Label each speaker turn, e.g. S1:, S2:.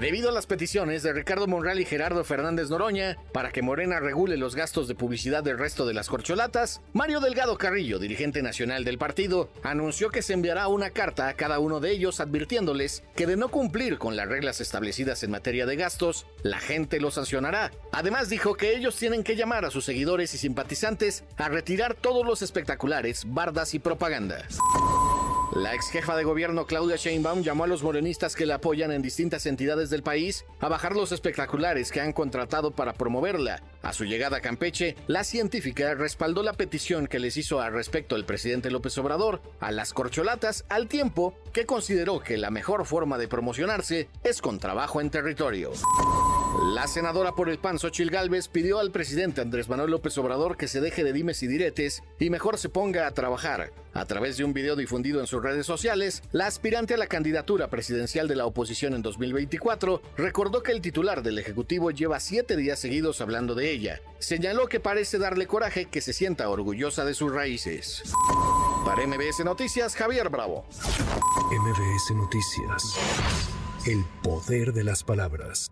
S1: Debido a las peticiones de Ricardo Monreal y Gerardo Fernández Noroña para que Morena regule los gastos de publicidad del resto de las corcholatas, Mario Delgado Carrillo, dirigente nacional del partido, anunció que se enviará una carta a cada uno de ellos advirtiéndoles que de no cumplir con las reglas establecidas en materia de gastos, la gente los sancionará. Además dijo que ellos tienen que llamar a sus seguidores y simpatizantes a retirar todos los espectaculares, bardas y propaganda. La ex jefa de gobierno Claudia Sheinbaum llamó a los morenistas que la apoyan en distintas entidades del país a bajar los espectaculares que han contratado para promoverla. A su llegada a Campeche, la científica respaldó la petición que les hizo al respecto el presidente López Obrador a las corcholatas al tiempo que consideró que la mejor forma de promocionarse es con trabajo en territorio. La senadora por el PAN, Xochil Gálvez, pidió al presidente Andrés Manuel López Obrador que se deje de dimes y diretes y mejor se ponga a trabajar. A través de un video difundido en sus redes sociales, la aspirante a la candidatura presidencial de la oposición en 2024 recordó que el titular del Ejecutivo lleva siete días seguidos hablando de ella. Señaló que parece darle coraje que se sienta orgullosa de sus raíces. Para MBS Noticias, Javier Bravo.
S2: MBS Noticias. El poder de las palabras.